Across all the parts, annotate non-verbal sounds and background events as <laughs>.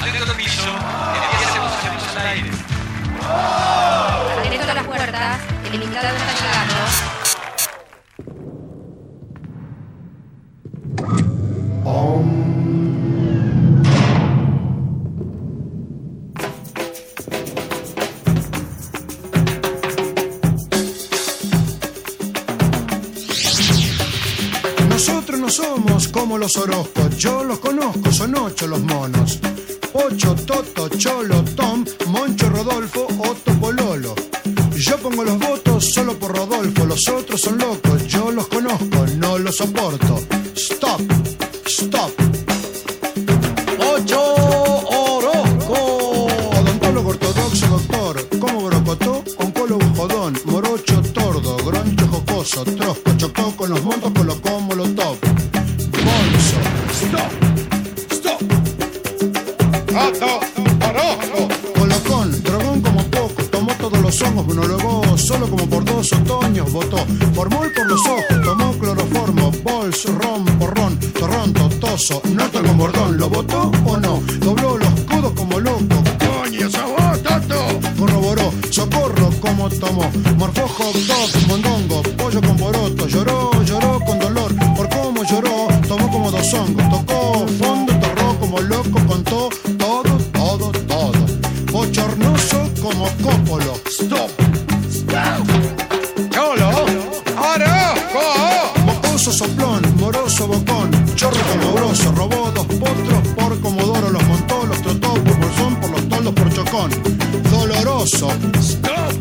Atento al piso, energía se posicionamos al aire. Atento a las puertas, el invitado está llegando. Nosotros no somos como los Orozcos, yo los conozco, son ocho los monos. Ocho, Toto, Cholo, Tom, Moncho, Rodolfo, Otto, Pololo. Yo pongo los votos solo por Rodolfo, los otros son locos, yo los conozco, no los soporto. Stop, stop. Como cópolo. Stop. Stop. Cholo. Orozco. Mocoso soplón, moroso bocón, chorro como robó dos potros por comodoro, los montó, los trotó por bolsón, por los toldos por chocón. Doloroso. Stop.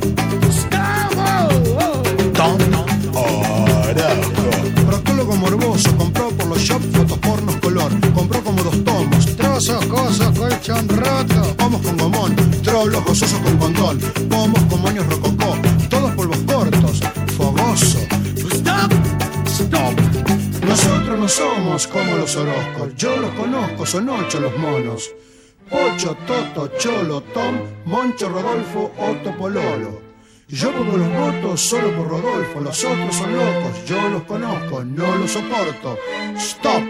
Stop. Tom Orozco. Proctólogo morboso, compró por los shops fotos pornos color, compró como dos tomos, trozos, cosos, colchón roto, pomos con gomón, trolos gozosos con condón, pomos con moños rococó, todos polvos cortos, fogoso. Stop, stop. Nosotros no somos como los Orozcos, yo los conozco, son ocho los monos. Ocho, Toto, Cholo, Tom, Moncho, Rodolfo, Otto, Pololo. Yo pongo los votos solo por Rodolfo, los otros son locos, yo los conozco, no los soporto. Stop.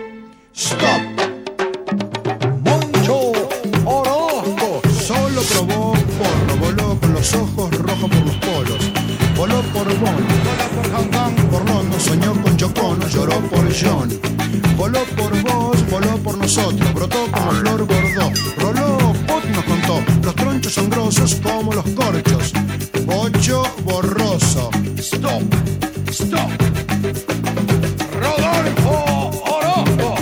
John. Voló por vos, voló por nosotros, brotó como flor bordó. Roló, Pot nos contó, los tronchos son grosos como los corchos. Bocho borroso. Stop, stop. Rodolfo Orozco.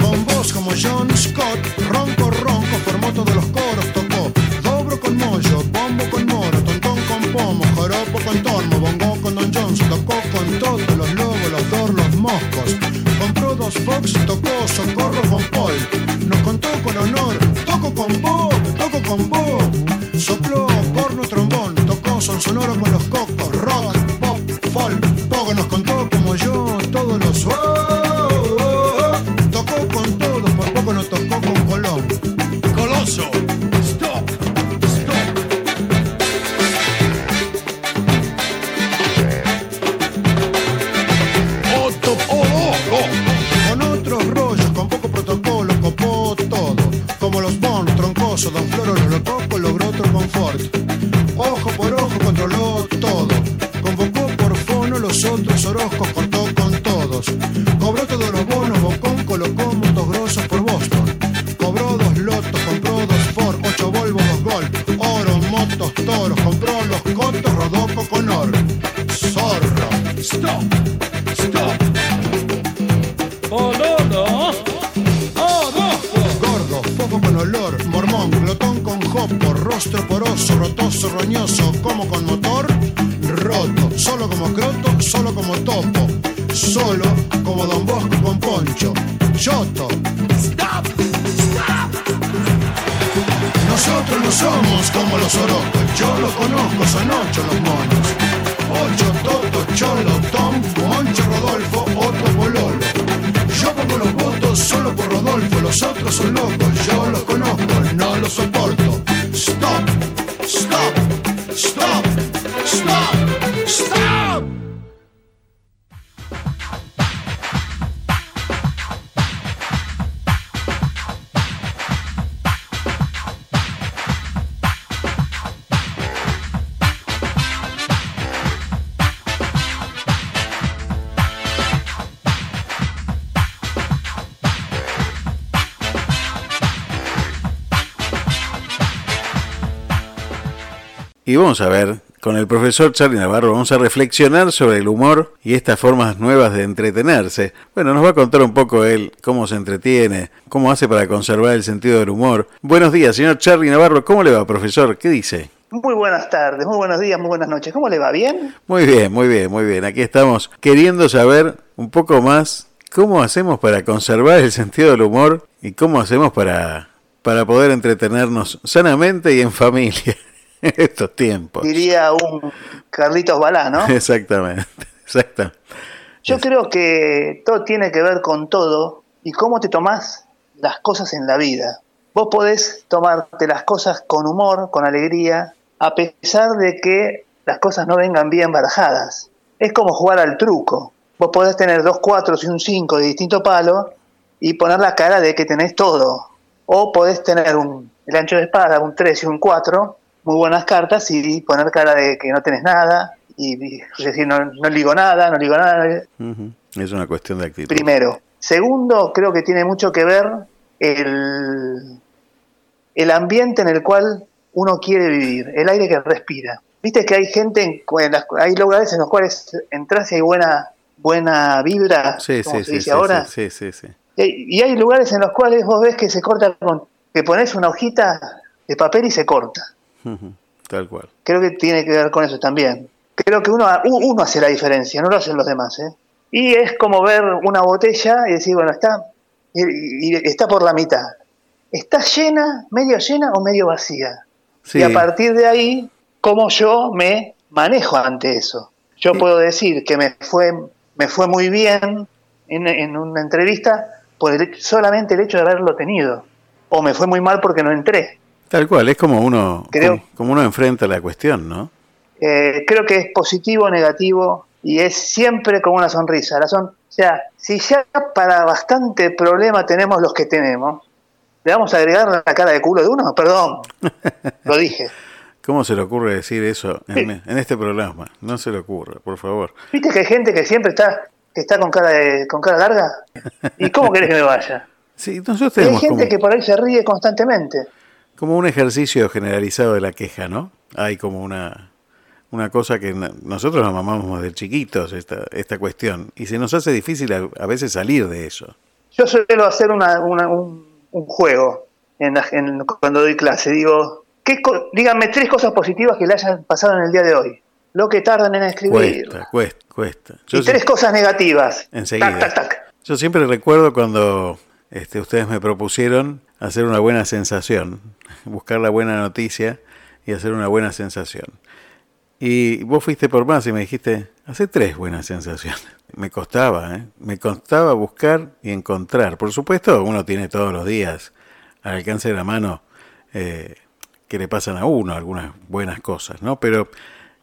Con voz como John Scott, ronco, ronco, formó todos los coros, tocó. Dobro con mollo, bombo con moro, tontón con pomo, joropo con tormo, bongo moscos. Compró dos Fox, tocó socorro con Paul. Nos contó con honor, toco con Bob, toco con Bob. Sopló los soporto. Y vamos a ver, con el profesor Charlie Navarro vamos a reflexionar sobre el humor y estas formas nuevas de entretenerse. Bueno, nos va a contar un poco él cómo se entretiene, cómo hace para conservar el sentido del humor. Buenos días, señor Charlie Navarro. ¿Cómo le va, profesor? ¿Qué dice? Muy buenas tardes, muy buenos días, muy buenas noches. ¿Cómo le va? ¿Bien? Muy bien, muy bien, muy bien. Aquí estamos queriendo saber un poco más cómo hacemos para conservar el sentido del humor y cómo hacemos para, para poder entretenernos sanamente y en familia en <laughs> estos tiempos. Diría un Carlitos Balá, ¿no? <laughs> Exactamente, exactamente. Yo creo que todo tiene que ver con todo y cómo te tomás las cosas en la vida. Vos podés tomarte las cosas con humor, con alegría, a pesar de que las cosas no vengan bien barajadas. Es como jugar al truco. Vos podés tener dos cuatro y un cinco de distinto palo y poner la cara de que tenés todo. O podés tener un, el ancho de espada, un 3 y un 4, muy buenas cartas, y poner cara de que no tenés nada, y, y decir, no, no ligo nada, no ligo nada. Es una cuestión de actitud. Primero. Segundo, creo que tiene mucho que ver el, el ambiente en el cual uno quiere vivir, el aire que respira. Viste que hay gente, en, en las- hay lugares en los cuales entras y hay buena, buena vibra, Sí, como sí, se sí, dice sí, ahora. sí, sí, sí. Y y hay lugares en los cuales vos ves que se corta con, que pones una hojita de papel y se corta. Tal cual. Creo que tiene que ver con eso también. Creo que uno, uno hace la diferencia, no lo hacen los demás. ¿eh? Y es como ver una botella y decir, bueno, está, y, y está por la mitad. ¿Está llena, medio llena o medio vacía? Sí, Y a partir de ahí, cómo yo me manejo ante eso. Yo Sí. puedo decir que me fue, me fue muy bien en, en una entrevista por el- solamente el hecho de haberlo tenido. O me fue muy mal porque no entré. Tal cual. Es como uno, Creo- como, como uno enfrenta la cuestión, ¿no? Eh, creo que es positivo o negativo y es siempre con una sonrisa. La son, o sea, si ya para bastante problema tenemos los que tenemos, ¿le vamos a agregar la cara de culo de uno? Perdón, <laughs> lo dije. ¿Cómo se le ocurre decir eso en, Sí. en este programa? No se le ocurre, por favor. ¿Viste que hay gente que siempre está que está con cara de, con cara larga? ¿Y cómo querés que me vaya? <laughs> Sí, nosotros Y hay tenemos gente como, que por ahí se ríe constantemente. Como un ejercicio generalizado de la queja, ¿no? Hay como una, una cosa que nosotros nos mamamos de chiquitos, esta, esta cuestión, y se nos hace difícil a, a veces salir de eso. Yo suelo hacer una- una- un, un juego en la- en- cuando doy clase. Digo, ¿qué co- díganme tres cosas positivas que le hayan pasado en el día de hoy. Lo que tardan en escribir. Cuesta, cuesta, cuesta. Yo y tres cosas negativas. Enseguida. Tac, tac, tac. Yo siempre recuerdo cuando este, ustedes me propusieron hacer una buena sensación, buscar la buena noticia y hacer una buena sensación. Y vos fuiste por más y me dijiste, hace tres buenas sensaciones. <laughs> Me costaba, ¿eh? me costaba buscar y encontrar. Por supuesto, uno tiene todos los días al alcance de la mano eh, que le pasan a uno algunas buenas cosas, ¿no? Pero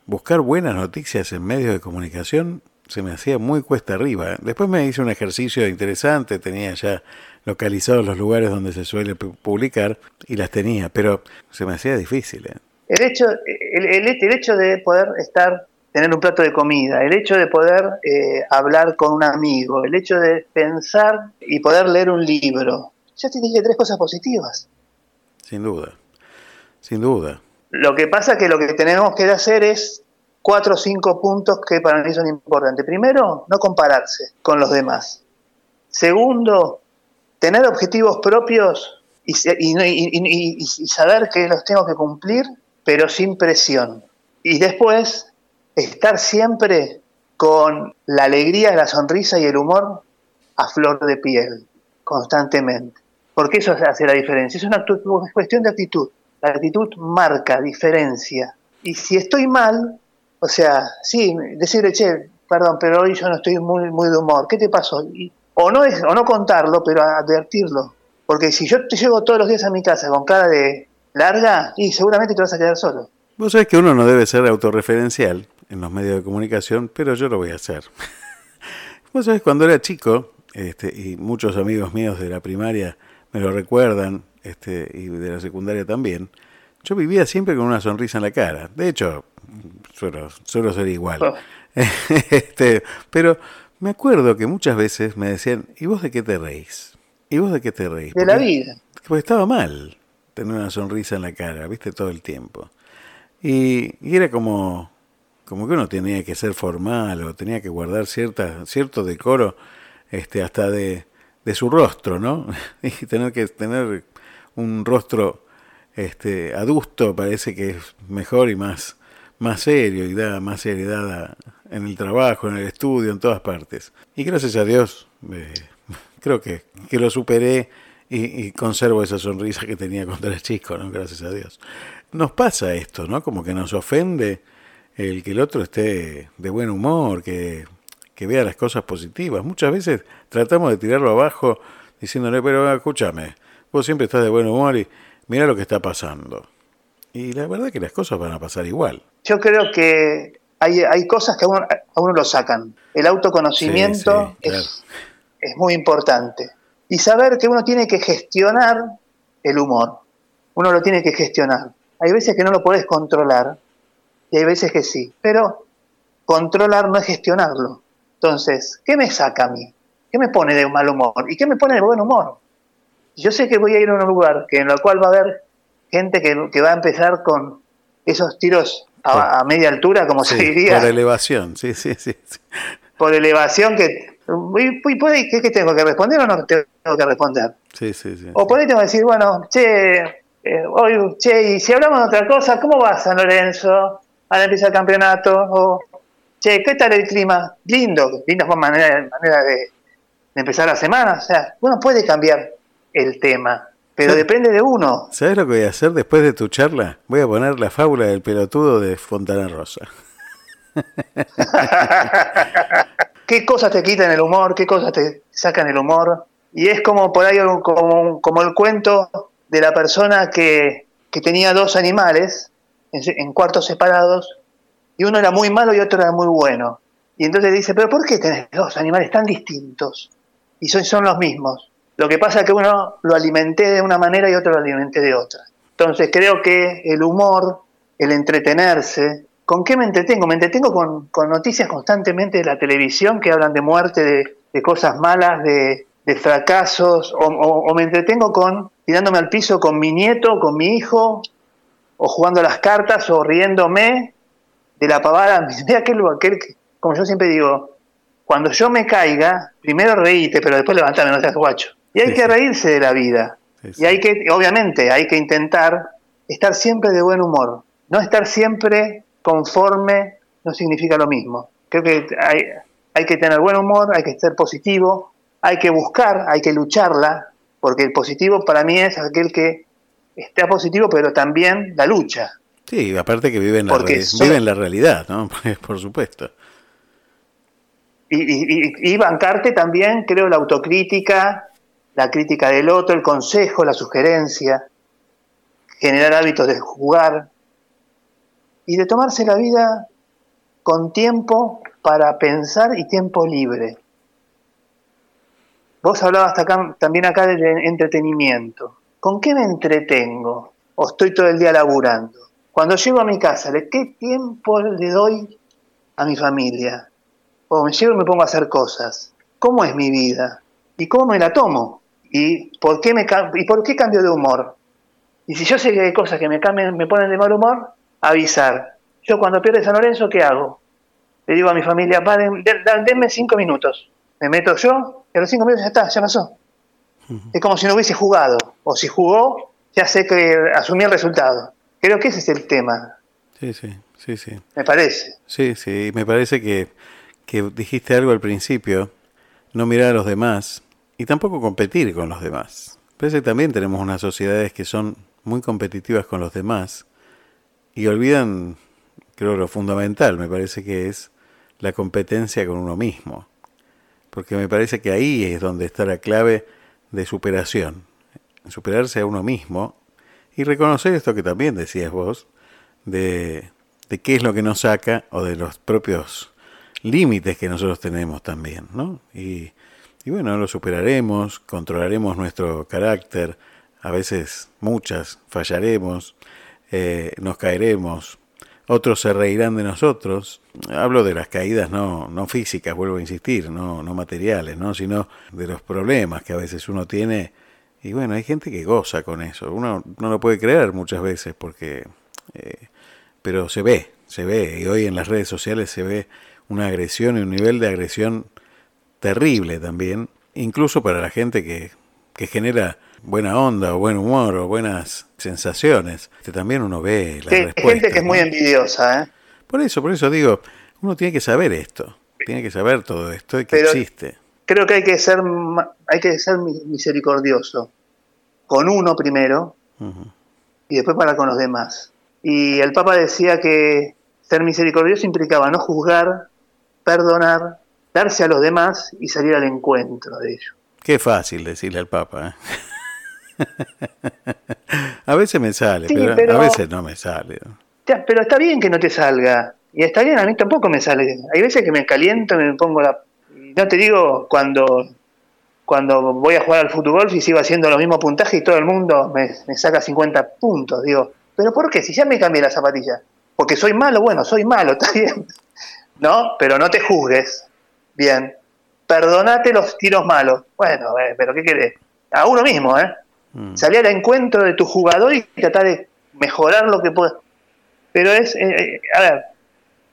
buscar buenas noticias en medios de comunicación se me hacía muy cuesta arriba. ¿eh? Después me hice un ejercicio interesante, tenía ya localizados los lugares donde se suele pu- publicar y las tenía, pero se me hacía difícil. ¿eh? El hecho, el, el- el hecho de poder estar, tener un plato de comida, el hecho de poder eh, hablar con un amigo, el hecho de pensar y poder leer un libro. Ya te dije tres cosas positivas. Sin duda, sin duda. Lo que pasa que lo que tenemos que hacer es cuatro o cinco puntos que para mí son importantes. Primero, no compararse con los demás. Segundo, tener objetivos propios y, saber que los tengo que cumplir, pero sin presión. Y después, estar siempre con la alegría, la sonrisa y el humor a flor de piel, constantemente. Porque eso hace la diferencia. Es una cuestión de actitud. La actitud marca, diferencia. Y si estoy mal, o sea, sí, decirle, che, perdón, pero hoy yo no estoy muy, muy de humor, ¿qué te pasó? O, no es, o no contarlo, pero advertirlo. Porque si yo te llevo todos los días a mi casa con cara de larga, y seguramente te vas a quedar solo. Vos sabés que uno no debe ser autorreferencial en los medios de comunicación, pero yo lo voy a hacer. <laughs> Vos sabés, cuando era chico, este, y muchos amigos míos de la primaria me lo recuerdan, este, y de la secundaria también, yo vivía siempre con una sonrisa en la cara. De hecho, suelo, suelo ser igual. Oh. <laughs> este, pero me acuerdo que muchas veces me decían, ¿y vos de qué te reís? ¿Y vos de qué te reís? De la vida. porque estaba mal tener una sonrisa en la cara, viste, todo el tiempo. Y, y era como, como que uno tenía que ser formal o tenía que guardar cierta, cierto decoro este, hasta de, de su rostro, ¿no? <laughs> Y tener que tener un rostro este, adusto parece que es mejor y más, más serio y da más seriedad en el trabajo, en el estudio, en todas partes. Y gracias a Dios, eh, <laughs> creo que, que lo superé y, conservo esa sonrisa que tenía cuando era chico, ¿no? Gracias a Dios. Nos pasa esto, ¿no? Como que nos ofende el que el otro esté de buen humor, que, que vea las cosas positivas. Muchas veces tratamos de tirarlo abajo diciéndole, pero escúchame, vos siempre estás de buen humor y mira lo que está pasando. Y la verdad que las cosas van a pasar igual. Yo creo que hay, hay cosas que a uno, a uno lo sacan. El autoconocimiento Sí, sí, es, es muy importante. Y saber que uno tiene que gestionar el humor. Uno lo tiene que gestionar. Hay veces que no lo podés controlar y hay veces que sí. Pero controlar no es gestionarlo. Entonces, ¿qué me saca a mí? ¿Qué me pone de mal humor? ¿Y qué me pone de buen humor? Yo sé que voy a ir a un lugar que en el cual va a haber gente que, que va a empezar con esos tiros a, a media altura, como Sí, se diría, por elevación, sí, sí, sí. por elevación que... y- puede- ¿qué, qué tengo que responder o no tengo que responder? Sí, sí, sí. O por ahí tengo que decir, bueno, che, eh, hoy, che, y si hablamos de otra cosa, ¿cómo va San Lorenzo? Ahora empieza el campeonato. O, che, ¿qué tal el clima? Lindo, linda manera, manera de, de empezar la semana. O sea, uno puede cambiar el tema, pero depende de uno. ¿Sabes lo que voy a hacer después de tu charla? Voy a poner la fábula del pelotudo de Fontana Rosa. <laughs> qué cosas te quitan el humor, qué cosas te sacan el humor. Y es como por ahí como, como el cuento de la persona que, que tenía dos animales en cuartos separados y uno era muy malo y otro era muy bueno. Y entonces dice, pero ¿por qué tenés dos animales tan distintos? Y son, son los mismos. Lo que pasa es que uno lo alimenté de una manera y otro lo alimenté de otra. Entonces creo que el humor, el entretenerse, ¿con qué me entretengo? Me entretengo con, noticias constantemente de la televisión que hablan de muerte, de, cosas malas, de, fracasos, o, me entretengo con tirándome al piso con mi nieto, con mi hijo, o jugando las cartas, o riéndome de la pavada. <laughs> Mira aquel, aquel que- como yo siempre digo, cuando yo me caiga, primero reíte, pero después levantame, no seas guacho. Y hay Sí, que sí. reírse de la vida. Sí. Y hay que, obviamente, hay que intentar estar siempre de buen humor. No estar siempre conforme no significa lo mismo. Creo que hay, hay que tener buen humor, hay que ser positivo, hay que buscar, hay que lucharla, porque el positivo para mí es aquel que está positivo, pero también la lucha. Sí, aparte que vive en la, Porque reali- son- vive en la realidad, ¿no? <laughs> Por supuesto. Y, y- y- y bancarte también, creo, la autocrítica, la crítica del otro, el consejo, la sugerencia, generar hábitos de jugar y de tomarse la vida con tiempo para pensar y tiempo libre. Vos hablabas acá- también acá del entretenimiento. ¿Con qué me entretengo? ¿O estoy todo el día laburando? Cuando llego a mi casa, ¿de qué tiempo le doy a mi familia? o me llevo y me pongo a hacer cosas. ¿Cómo es mi vida? ¿Y cómo me la tomo? ¿Y por qué, me, y por qué cambio de humor? Y si yo sé que hay cosas que me, cambian, me ponen de mal humor, avisar. Yo cuando pierde San Lorenzo, ¿qué hago? Le digo a mi familia, "Pa, den- den- dan- denme cinco minutos. Me meto yo, y a los cinco minutos ya está, ya pasó. Es como si no hubiese jugado. O si jugó, ya sé que asumí el resultado. Creo que ese es el tema, Sí, sí, sí, sí. me parece. Sí, sí, me parece que, que dijiste algo al principio, no mirar a los demás y tampoco competir con los demás. Parece que también tenemos unas sociedades que son muy competitivas con los demás y olvidan, creo, lo fundamental, me parece que es la competencia con uno mismo. Porque me parece que ahí es donde está la clave de superación. Superarse a uno mismo y reconocer esto que también decías vos, de, de qué es lo que nos saca o de los propios límites que nosotros tenemos también, ¿no? Y, y bueno, lo superaremos, controlaremos nuestro carácter, a veces muchas fallaremos, eh, nos caeremos, otros se reirán de nosotros. Hablo de las caídas no, no físicas, vuelvo a insistir, no, no materiales, ¿no? sino de los problemas que a veces uno tiene. Y bueno, hay gente que goza con eso. Uno no lo puede creer muchas veces porque eh, pero se ve, se ve, y hoy en las redes sociales se ve una agresión y un nivel de agresión terrible también, incluso para la gente que, que genera buena onda o buen humor o buenas sensaciones. Que también uno ve la Sí, respuesta, gente que es muy envidiosa, ¿eh? Por eso, por eso digo, uno tiene que saber esto, tiene que saber todo esto y que Pero- existe. Creo que hay que ser, hay que ser mi- misericordioso con uno primero y después para con los demás. Y el Papa decía que ser misericordioso implicaba no juzgar, perdonar, darse a los demás y salir al encuentro de ellos. Qué fácil decirle al Papa. ¿eh? <laughs> a veces me sale, Sí, pero, pero- a veces no me sale. Pero está bien que no te salga. Y está bien, a mí tampoco me sale. Hay veces que me caliento me pongo la... No te digo cuando, cuando voy a jugar al fútbol y sigo haciendo los mismos puntajes y todo el mundo me, me saca 50 puntos. Digo, ¿pero por qué? Si ya me cambié la zapatilla. Porque soy malo, bueno, soy malo, <laughs> está bien. ¿No? Pero no te juzgues. Bien. Perdonate los tiros malos. Bueno, eh, pero ¿qué querés? A uno mismo, ¿eh? Mm. salir al encuentro de tu jugador y tratar de mejorar lo que puedas. Pero es, eh, eh, a ver,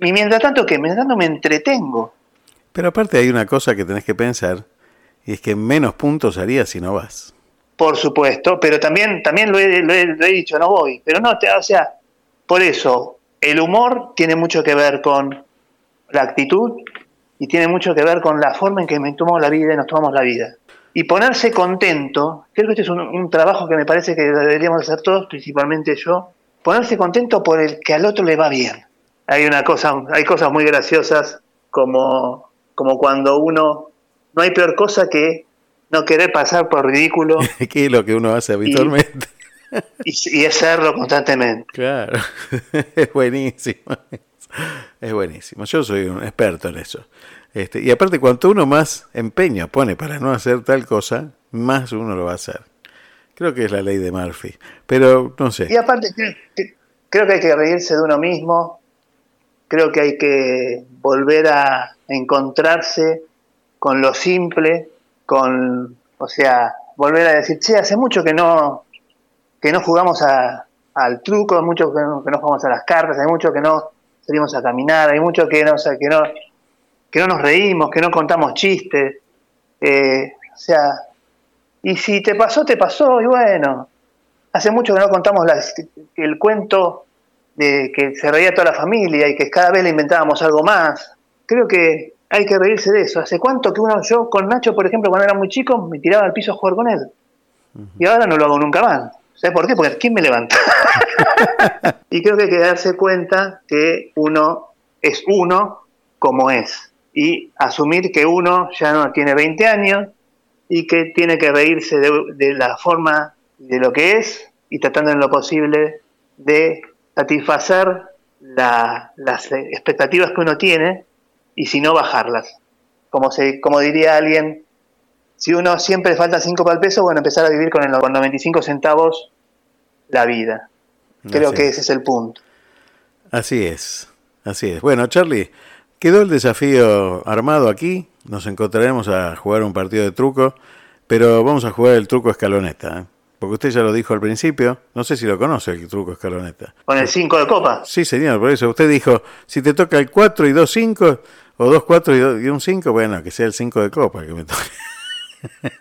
y mientras tanto, ¿qué? Mientras tanto me entretengo. Pero aparte hay una cosa que tenés que pensar, y es que menos puntos harías si no vas. Por supuesto, pero también, también lo, he, lo he- lo he dicho, no voy. Pero no, te- o sea, por eso, el humor tiene mucho que ver con la actitud y tiene mucho que ver con la forma en que me tomamos la vida y nos tomamos la vida. Y ponerse contento, creo que este es un, un trabajo que me parece que deberíamos hacer todos, principalmente yo, ponerse contento por el que al otro le va bien. Hay una cosa, hay cosas muy graciosas como, como cuando uno, no hay peor cosa que no querer pasar por ridículo <laughs> que es lo que uno hace habitualmente. y, y hacerlo constantemente. Claro, <laughs> es buenísimo. Es buenísimo. Yo soy un experto en eso. Este, y aparte, cuanto uno más empeño pone para no hacer tal cosa, más uno lo va a hacer. Creo que es la ley de Murphy. Pero no Y sé. aparte, creo que, hay que reírse de uno mismo, creo que hay que volver a encontrarse con lo simple, con, o sea, volver a decir, che, hace mucho que no, que no jugamos a- al truco, mucho que no, que no jugamos a las cartas, hay mucho que no salimos a caminar, hay mucho que no, o sea, que no, que no nos reímos, que no contamos chistes, eh, o sea, y si te pasó, te pasó, y bueno, hace mucho que no contamos la- el cuento de que se reía toda la familia y que cada vez le inventábamos algo más. Creo que hay que reírse de eso. ¿Hace cuánto que uno, yo con Nacho, por ejemplo, cuando era muy chico, me tiraba al piso a jugar con él? Y ahora no lo hago nunca más. ¿Sabes por qué? Porque ¿quién me levanta? <laughs> y creo que hay que darse cuenta que uno es uno como es. Y asumir que uno ya no tiene 20 años y que tiene que reírse de, de la forma de lo que es y tratando en lo posible de satisfacer la- las expectativas que uno tiene y si no bajarlas. Como, se, como diría alguien, si uno siempre falta 5 para el peso, bueno, empezar a vivir con, el, con 95 centavos la vida. Creo Así que es. ese es el punto. Así es, así es. Bueno, Charlie, quedó el desafío armado aquí. Nos encontraremos a jugar un partido de truco, pero vamos a jugar el truco escaloneta. ¿eh? Porque usted ya lo dijo al principio. No sé si lo conoce el truco escaloneta. Con el 5 de copa. Sí, señor, por eso usted dijo, si te toca el 4 y 2 5, o 2 4 y, y un 5, bueno, que sea el 5 de copa que me toque.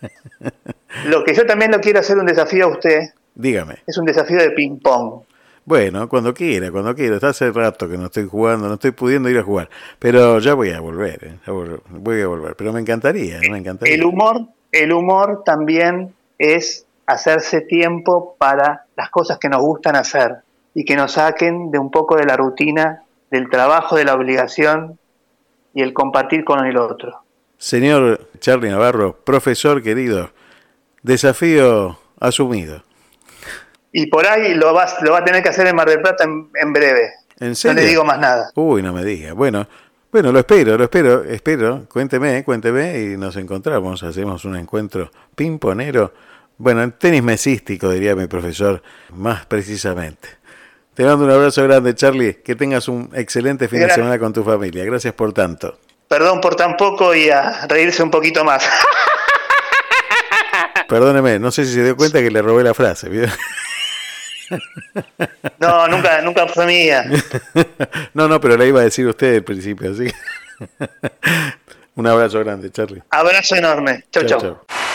Lo que yo también lo quiero hacer un desafío a usted Dígame. es un desafío de ping-pong. Bueno, cuando quiera, cuando quiera. Está hace rato que no estoy jugando, no estoy pudiendo ir a jugar. Pero ya voy a volver, ¿eh? Ya voy a volver. Pero me encantaría, me encantaría. El humor, el humor también es hacerse tiempo para las cosas que nos gustan hacer y que nos saquen de un poco de la rutina, del trabajo, de la obligación y el compartir con el otro. Señor Charlie Navarro, profesor querido, desafío asumido. Y por ahí lo, vas, lo va a tener que hacer en Mar del Plata en, en breve. ¿En No serio? le digo más nada. Uy, no me diga. Bueno, bueno, lo espero, lo espero, espero. Cuénteme, cuénteme y nos encontramos. Hacemos un encuentro pimponero. Bueno, en tenis mesístico, diría mi profesor, más precisamente. Te mando un abrazo grande, Charlie. Que tengas un excelente fin de semana con tu familia. Gracias por tanto. Perdón por tan poco y a reírse un poquito más. <laughs> Perdóneme, no sé si se dio cuenta que le robé la frase. ¿vio? <laughs> No, nunca, nunca fue mía. no, no, pero la iba a decir usted al principio, así. <laughs> Un abrazo grande, Charlie. Abrazo enorme. Chau, chau. chau. my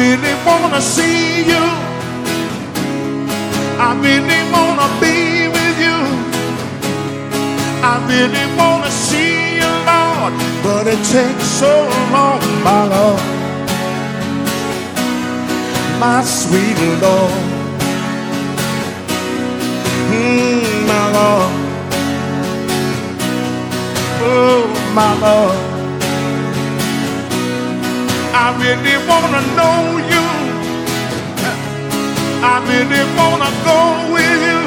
really wanna see you. I really wanna be with you. I really wanna see you, Lord, but it takes so long, my Lord my sweet Lord. Mm, my Lord. Oh, my Lord. I really wanna know you. I really wanna go with you.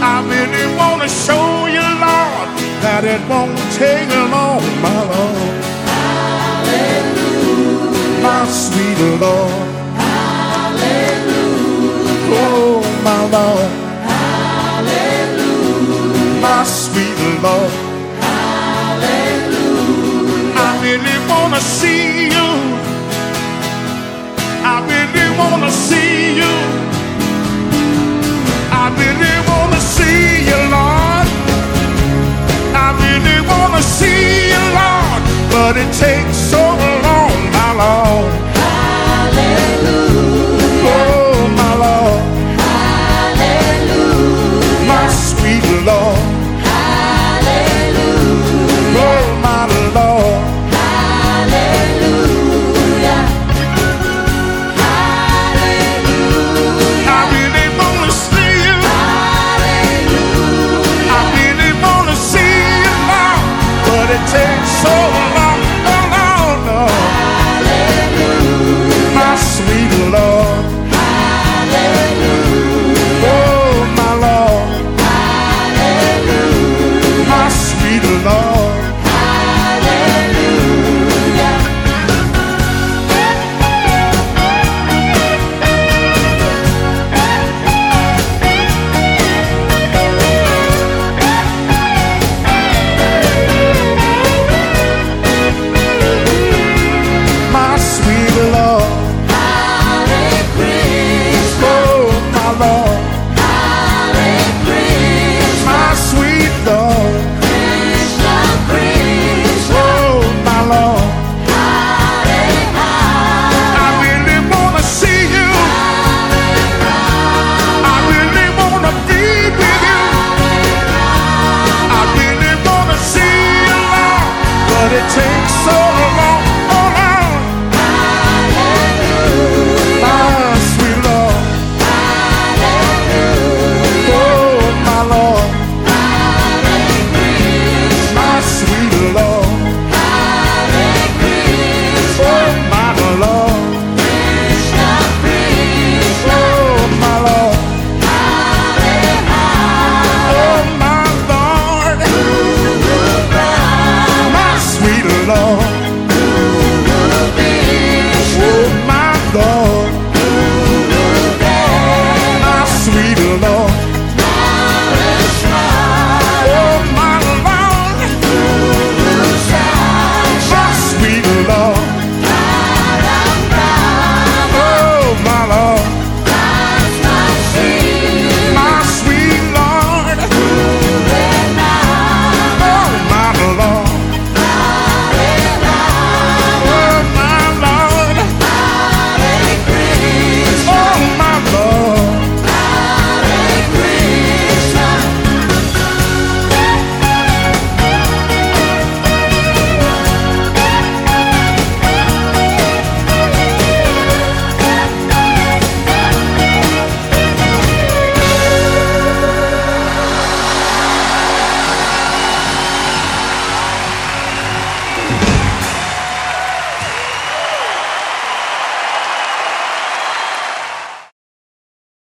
I really wanna show you, Lord, that it won't take long, my Lord my sweet Lord. Hallelujah. Oh, my Lord. Hallelujah. My sweet Lord. Wanna see you. I really wanna see you. I really wanna see you, Lord. I really wanna see you, Lord. But it takes